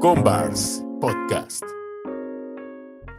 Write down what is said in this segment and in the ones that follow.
Combars Podcast.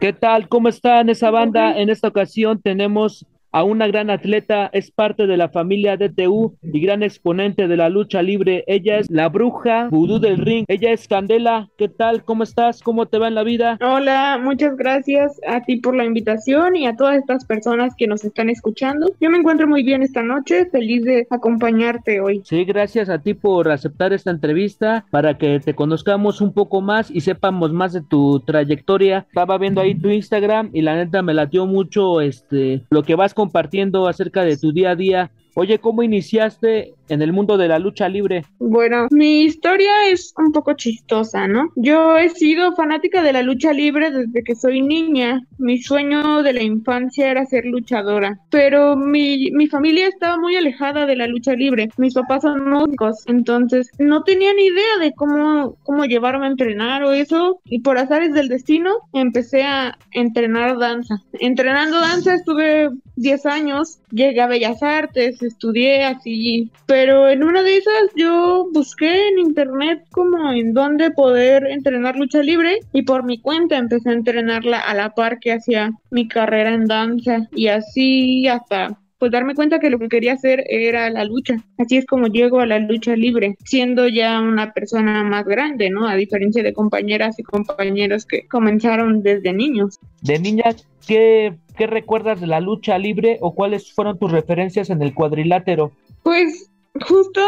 ¿Qué tal? ¿Cómo están esa banda? En esta ocasión tenemos a una gran atleta, es parte de la familia DTU y gran exponente de la lucha libre. Ella es la bruja vudú del ring. Ella es Candela. ¿Qué tal? ¿Cómo estás? ¿Cómo te va en la vida? Hola, muchas gracias a ti por la invitación y a todas estas personas que nos están escuchando. Yo me encuentro muy bien esta noche, feliz de acompañarte hoy. Sí, gracias a ti por aceptar esta entrevista para que te conozcamos un poco más y sepamos más de tu trayectoria. Estaba viendo ahí tu Instagram y la neta me latió mucho este lo que vas compartiendo acerca de tu día a día. Oye, ¿cómo iniciaste en el mundo de la lucha libre? Bueno, mi historia es un poco chistosa, ¿no? Yo he sido fanática de la lucha libre desde que soy niña. Mi sueño de la infancia era ser luchadora, pero mi, mi familia estaba muy alejada de la lucha libre. Mis papás son músicos, entonces no tenía ni idea de cómo, cómo llevarme a entrenar o eso. Y por azares del destino empecé a entrenar danza. Entrenando danza estuve 10 años, llegué a Bellas Artes, estudié así, pero en una de esas yo busqué en internet como en dónde poder entrenar lucha libre y por mi cuenta empecé a entrenarla a la par que hacía mi carrera en danza y así hasta pues darme cuenta que lo que quería hacer era la lucha. Así es como llego a la lucha libre, siendo ya una persona más grande, ¿no? A diferencia de compañeras y compañeros que comenzaron desde niños. De niña, ¿qué, qué recuerdas de la lucha libre o cuáles fueron tus referencias en el cuadrilátero? Pues justo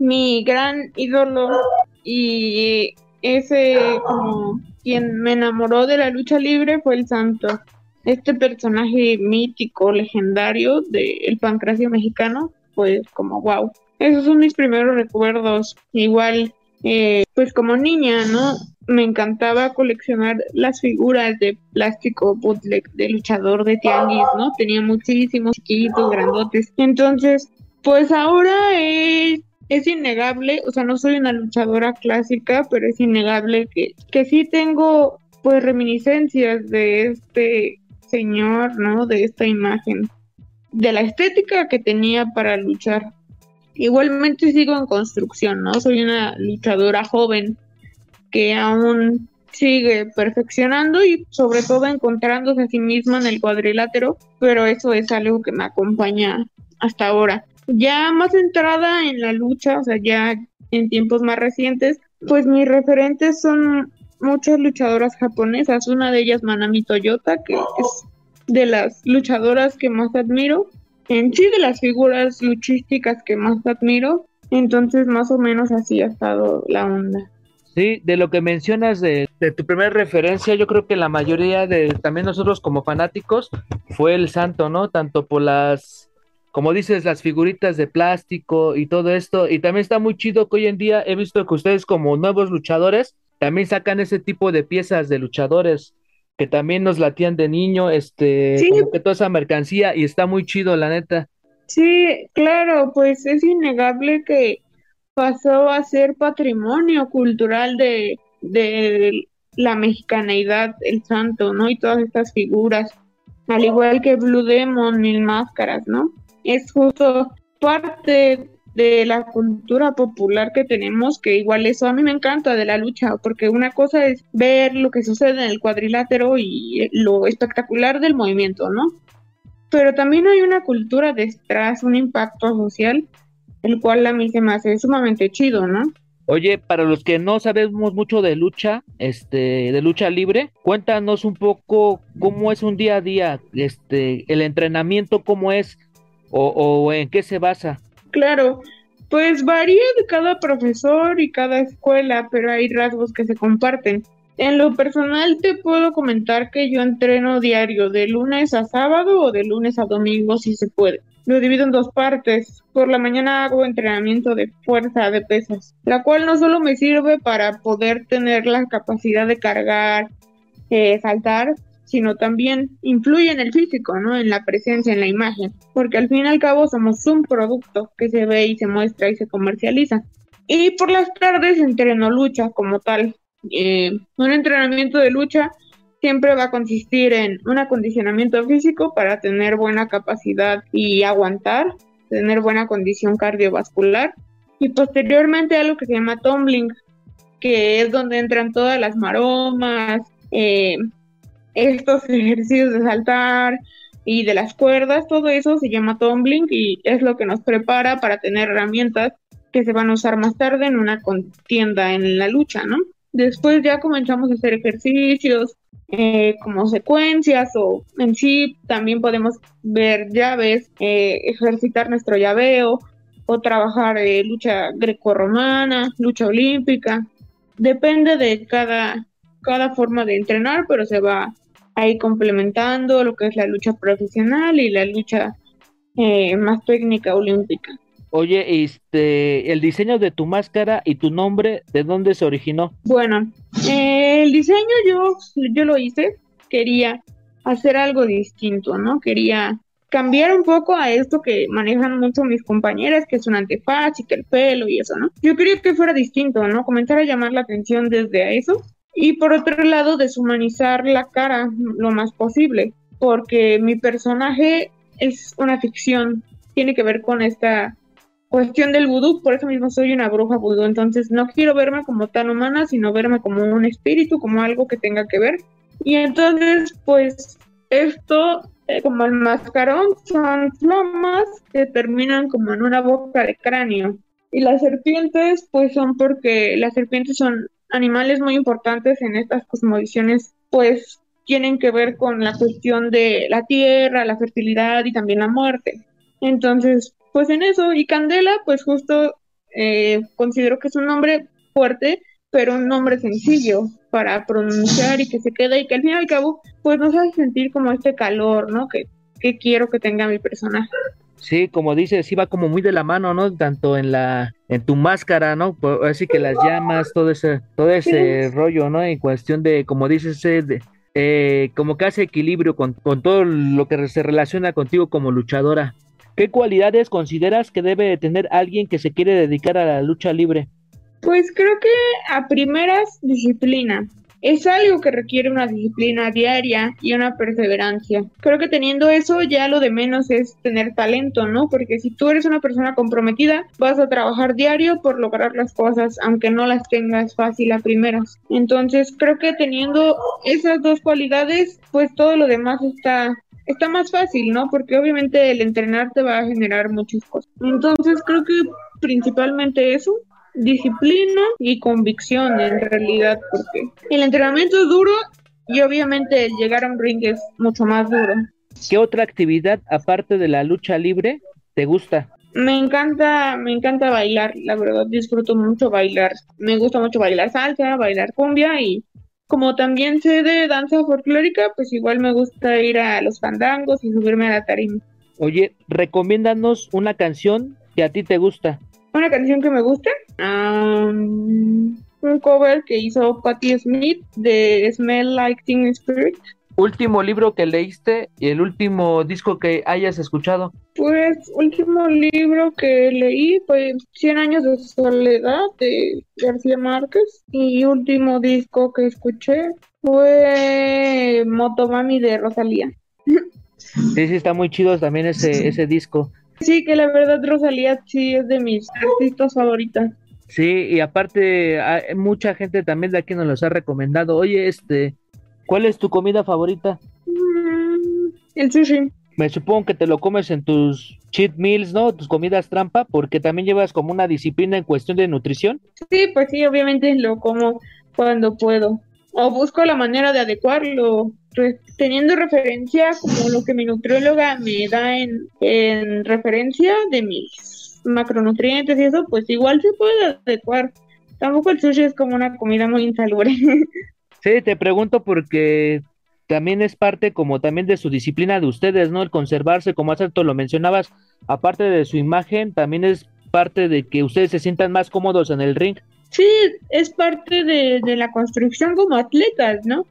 mi gran ídolo y ese como quien me enamoró de la lucha libre fue el Santo. Este personaje mítico, legendario del pancracio mexicano, pues como wow. Esos son mis primeros recuerdos. Igual, eh, pues como niña, ¿no? Me encantaba coleccionar las figuras de plástico bootleg de luchador de tianguis, ¿no? Tenía muchísimos chiquitos, grandotes. Entonces, pues ahora es, es innegable, o sea, no soy una luchadora clásica, pero es innegable que, que sí tengo pues reminiscencias de este señor, ¿no? De esta imagen, de la estética que tenía para luchar. Igualmente sigo en construcción, ¿no? Soy una luchadora joven que aún sigue perfeccionando y sobre todo encontrándose a sí misma en el cuadrilátero, pero eso es algo que me acompaña hasta ahora. Ya más entrada en la lucha, o sea, ya en tiempos más recientes, pues mis referentes son muchas luchadoras japonesas, una de ellas Manami Toyota, que es de las luchadoras que más admiro, en sí de las figuras luchísticas que más admiro, entonces más o menos así ha estado la onda. Sí, de lo que mencionas de, de, tu primera referencia, yo creo que la mayoría de también nosotros como fanáticos fue el santo, ¿no? Tanto por las, como dices, las figuritas de plástico y todo esto. Y también está muy chido que hoy en día he visto que ustedes como nuevos luchadores también sacan ese tipo de piezas de luchadores que también nos latían de niño, este, Sí. como que toda esa mercancía y está muy chido, la neta. Sí, claro, pues es innegable que pasó a ser patrimonio cultural de, de la mexicaneidad, el santo, ¿no? Y todas estas figuras, al igual que Blue Demon, Mil Máscaras, ¿no? Es justo parte de la cultura popular que tenemos, que igual eso a mí me encanta de la lucha, porque una cosa es ver lo que sucede en el cuadrilátero y lo espectacular del movimiento, ¿no? Pero también hay una cultura detrás, un impacto social, el cual a mí se me hace sumamente chido, ¿no? Oye, para los que no sabemos mucho de lucha, este, de lucha libre, cuéntanos un poco cómo es un día a día, este, el entrenamiento, cómo es o, o en qué se basa. Claro, pues varía de cada profesor y cada escuela, pero hay rasgos que se comparten. En lo personal te puedo comentar que yo entreno diario, de lunes a sábado o de lunes a domingo si se puede. Lo divido en dos partes. Por la mañana hago entrenamiento de fuerza de pesas, la cual no solo me sirve para poder tener la capacidad de cargar, eh, saltar, sino también influye en el físico, ¿no? En la presencia, en la imagen, porque al fin y al cabo somos un producto que se ve y se muestra y se comercializa. Y por las tardes entreno lucha como tal. Eh, un entrenamiento de lucha siempre va a consistir en un acondicionamiento físico para tener buena capacidad y aguantar, tener buena condición cardiovascular y posteriormente algo que se llama tumbling, que es donde entran todas las maromas, eh, estos ejercicios de saltar y de las cuerdas, todo eso se llama tumbling y es lo que nos prepara para tener herramientas que se van a usar más tarde en una contienda en la lucha, ¿no? Después ya comenzamos a hacer ejercicios eh, como secuencias o en sí también podemos ver llaves, eh, ejercitar nuestro llaveo o trabajar eh, lucha grecorromana, lucha olímpica. Depende de cada, cada forma de entrenar, pero se va ahí complementando lo que es la lucha profesional y la lucha más técnica olímpica. Oye, este, el diseño de tu máscara y tu nombre, ¿de dónde se originó? Bueno, eh, el diseño yo, yo lo hice, quería hacer algo distinto, ¿no? Quería cambiar un poco a esto que manejan mucho mis compañeras, que es un antifaz y que el pelo y eso, ¿no? Yo quería que fuera distinto, ¿no? Comenzar a llamar la atención desde eso. Y por otro lado, deshumanizar la cara lo más posible, porque mi personaje es una ficción, tiene que ver con esta cuestión del vudú, por eso mismo soy una bruja vudú, entonces no quiero verme como tan humana, sino verme como un espíritu, como algo que tenga que ver. Y entonces, pues, esto, eh, como el mascarón, son flamas que terminan como en una boca de cráneo. Y las serpientes, pues, son porque las serpientes son animales muy importantes en estas cosmovisiones, pues, tienen que ver con la cuestión de la tierra, la fertilidad y también la muerte. Entonces, pues en eso, y Candela, pues justo eh, considero que es un nombre fuerte, pero un nombre sencillo para pronunciar y que se queda y que al fin y al cabo, pues nos hace sentir como este calor, ¿no? Que, que quiero que tenga mi personaje. Sí, como dices, sí va como muy de la mano, ¿no? Tanto en la, en tu máscara, ¿no? Así que las llamas, todo ese, todo ese rollo, ¿no? En cuestión de, como dices, de, eh, como que hace equilibrio con, con todo lo que se relaciona contigo como luchadora. ¿Qué cualidades consideras que debe tener alguien que se quiere dedicar a la lucha libre? Pues creo que a primeras disciplina. Es algo que requiere una disciplina diaria y una perseverancia. Creo que teniendo eso ya lo de menos es tener talento, ¿no? Porque si tú eres una persona comprometida, vas a trabajar diario por lograr las cosas, aunque no las tengas fácil a primeras. Entonces creo que teniendo esas dos cualidades, pues todo lo demás está está más fácil, ¿no? Porque obviamente el entrenar te va a generar muchas cosas. Entonces creo que principalmente eso, disciplina y convicción en realidad, porque el entrenamiento es duro y obviamente llegar a un ring es mucho más duro. ¿Qué otra actividad aparte de la lucha libre te gusta? Me encanta, me encanta bailar, la verdad disfruto mucho bailar. Me gusta mucho bailar salsa, bailar cumbia y como también sé de danza folclórica, pues igual me gusta ir a los fandangos y subirme a la tarima. Oye, recomiéndanos una canción que a ti te gusta. Una canción que me guste. Un cover que hizo Patti Smith de Smell Like Teen Spirit último libro que leíste y el último disco que hayas escuchado. Pues último libro que leí fue Cien años de soledad de García Márquez y último disco que escuché fue Motomami de Rosalía. Sí, sí, está muy chido también ese, ese disco. Sí, que la verdad Rosalía sí es de mis artistas favoritas. Sí, y aparte hay mucha gente también de aquí nos los ha recomendado. Oye, este, ¿Cuál es tu comida favorita? Mm, el sushi. Me supongo que te lo comes en tus cheat meals, ¿no? Tus comidas trampa, porque también llevas como una disciplina en cuestión de nutrición. Sí, pues sí, obviamente lo como cuando puedo. O busco la manera de adecuarlo, teniendo referencia como lo que mi nutrióloga me da en, en referencia de mis macronutrientes y eso, pues igual se puede adecuar. Tampoco el sushi es como una comida muy insalubre. Sí, te pregunto porque también es parte como también de su disciplina de ustedes, ¿no? El conservarse, como hace lo mencionabas, aparte de su imagen, también es parte de que ustedes se sientan más cómodos en el ring. Sí, es parte de, de la construcción como atletas, ¿no?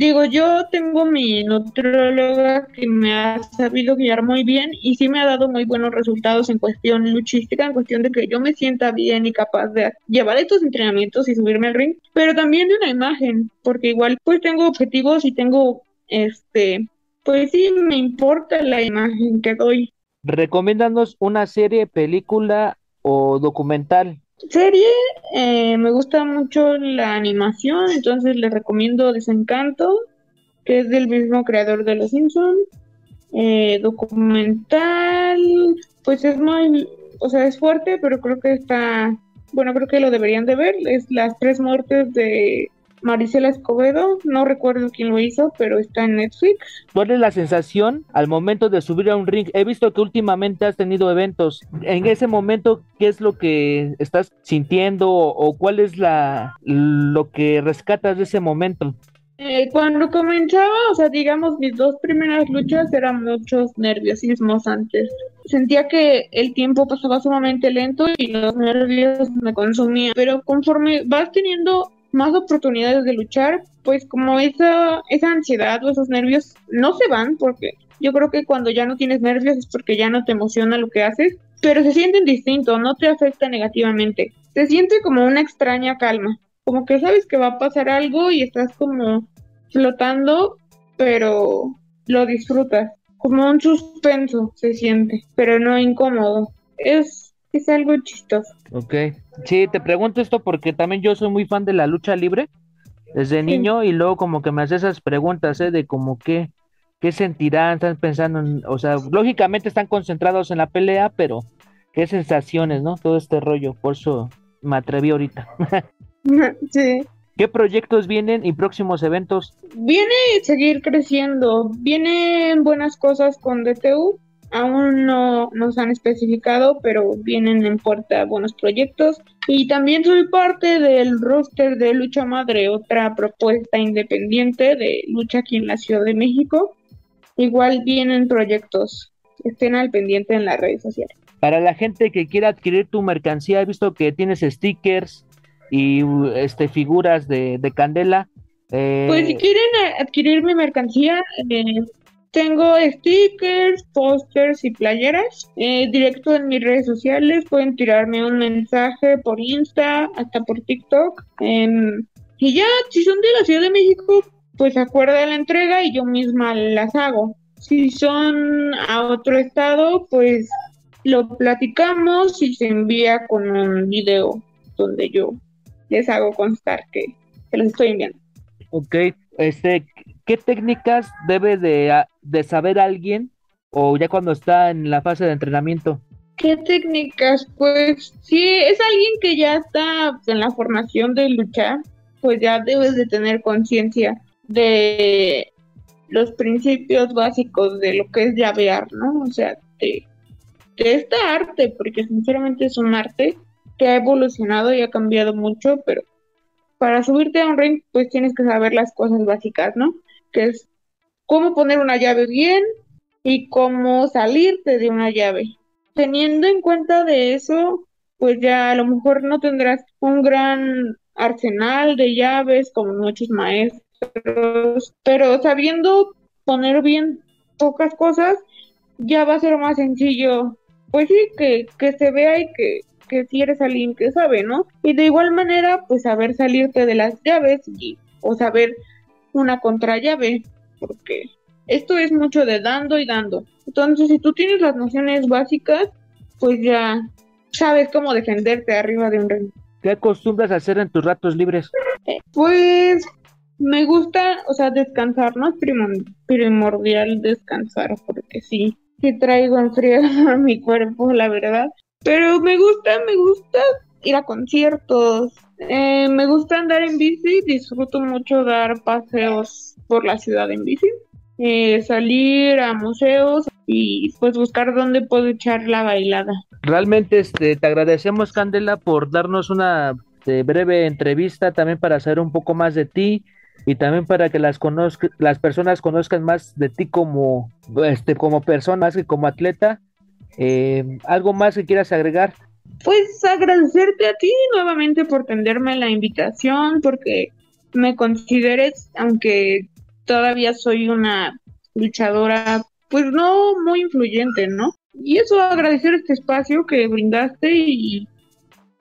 Digo, yo tengo mi nutróloga que me ha sabido guiar muy bien y sí me ha dado muy buenos resultados en cuestión luchística, en cuestión de que yo me sienta bien y capaz de llevar estos entrenamientos y subirme al ring, pero también de una imagen, porque igual pues tengo objetivos y tengo este, pues sí me importa la imagen que doy. Recomiéndanos una serie, película o documental Serie, eh, me gusta mucho la animación, entonces les recomiendo Desencanto, que es del mismo creador de Los Simpsons. Eh, documental, pues es muy, o sea, es fuerte, pero creo que está, bueno, creo que lo deberían de ver. Es las tres muertes de Marisela Escobedo, no recuerdo quién lo hizo, pero está en Netflix. ¿Cuál es la sensación al momento de subir a un ring? He visto que últimamente has tenido eventos. En ese momento, ¿qué es lo que estás sintiendo o cuál es la lo que rescatas de ese momento? Eh, cuando comenzaba, o sea, digamos, mis dos primeras luchas eran muchos nerviosismos antes. Sentía que el tiempo pasaba sumamente lento y los nervios me consumían. Pero conforme vas teniendo más oportunidades de luchar, pues como esa, esa ansiedad o esos nervios no se van, porque yo creo que cuando ya no tienes nervios es porque ya no te emociona lo que haces, pero se sienten distintos, no te afecta negativamente. Se siente como una extraña calma como que sabes que va a pasar algo y estás como flotando, pero lo disfrutas. Como un suspenso se siente, pero no incómodo. Es, es algo chistoso. Ok. Sí, te pregunto esto porque también yo soy muy fan de la lucha libre desde niño y luego como que me hace esas preguntas, ¿eh? De como qué, qué sentirán, están pensando en, o sea, lógicamente están concentrados en la pelea, pero qué sensaciones, ¿no? Todo este rollo, por eso me atreví ahorita. sí. ¿Qué proyectos vienen y próximos eventos? Viene seguir creciendo. Vienen buenas cosas con DTU. Aún no nos han especificado, pero vienen en puerta buenos proyectos. Y también soy parte del roster de Lucha Madre, otra propuesta independiente de lucha aquí en la Ciudad de México. Igual vienen proyectos. Estén al pendiente en las redes sociales. Para la gente que quiera adquirir tu mercancía, he visto que tienes stickers, y este figuras de, Candela. Eh, pues si quieren adquirir mi mercancía, eh, tengo stickers, pósters y playeras. Eh, directo en mis redes sociales pueden tirarme un mensaje por Insta, hasta por TikTok. Em, y ya, si son de la Ciudad de México, pues acuerda la entrega y yo misma las hago. Si son a otro estado, pues lo platicamos y se envía con un video donde yo les hago constar que, los estoy enviando. Ok, este, ¿qué técnicas debe de, de saber alguien o ya cuando está en la fase de entrenamiento? ¿Qué técnicas? Pues si es alguien que ya está en la formación de luchar, pues ya debes de tener conciencia de los principios básicos de lo que es llavear, ¿no? O sea, de, de esta arte, porque sinceramente es un arte que ha evolucionado y ha cambiado mucho, pero para subirte a un ring, pues tienes que saber las cosas básicas, ¿no? Que es cómo poner una llave bien y cómo salirte de una llave. Teniendo en cuenta de eso, pues ya a lo mejor no tendrás un gran arsenal de llaves como muchos maestros, pero sabiendo poner bien pocas cosas, ya va a ser más sencillo. Pues sí, que, que se vea y que que si eres alguien que sabe, ¿no? Y de igual manera, pues saber salirte de las llaves y, o saber una contrallave, porque esto es mucho de dando y dando. Entonces, si tú tienes las nociones básicas, pues ya sabes cómo defenderte arriba de un ring. ¿Qué acostumbras a hacer en tus ratos libres? Eh, pues me gusta, o sea, descansar, no es primordial descansar, porque sí, sí traigo a mi cuerpo, la verdad. Pero me gusta, me gusta ir a conciertos. Eh, me gusta andar en bici, disfruto mucho dar paseos por la ciudad en bici. Eh, salir a museos y pues buscar dónde puedo echar la bailada. Realmente este, te agradecemos Candela por darnos una este, breve entrevista también para saber un poco más de ti y también para que las las personas conozcan más de ti como este como persona más que como atleta eh, ¿Algo más que quieras agregar? Pues agradecerte a ti nuevamente por tenderme la invitación, porque me consideres, aunque todavía soy una luchadora, pues no muy influyente, ¿no? Y eso agradecer este espacio que brindaste y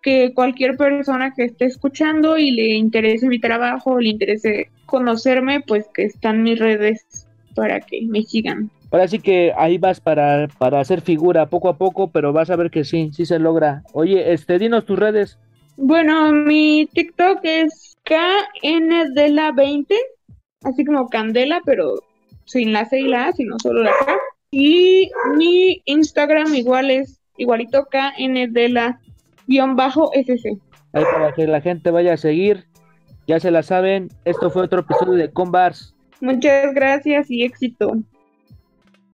que cualquier persona que esté escuchando y le interese mi trabajo, le interese conocerme, pues que están mis redes para que me sigan. Ahora sí que ahí vas para, para hacer figura poco a poco, pero vas a ver que sí, sí se logra. Oye, este, dinos tus redes. Bueno, mi TikTok es KNDela20, así como Candela, pero sin la C y la A, sino solo la K. Y mi Instagram igual es igualito KNDela-SC. Ahí para que la gente vaya a seguir. Ya se la saben, esto fue otro episodio de Combars. Muchas gracias y éxito.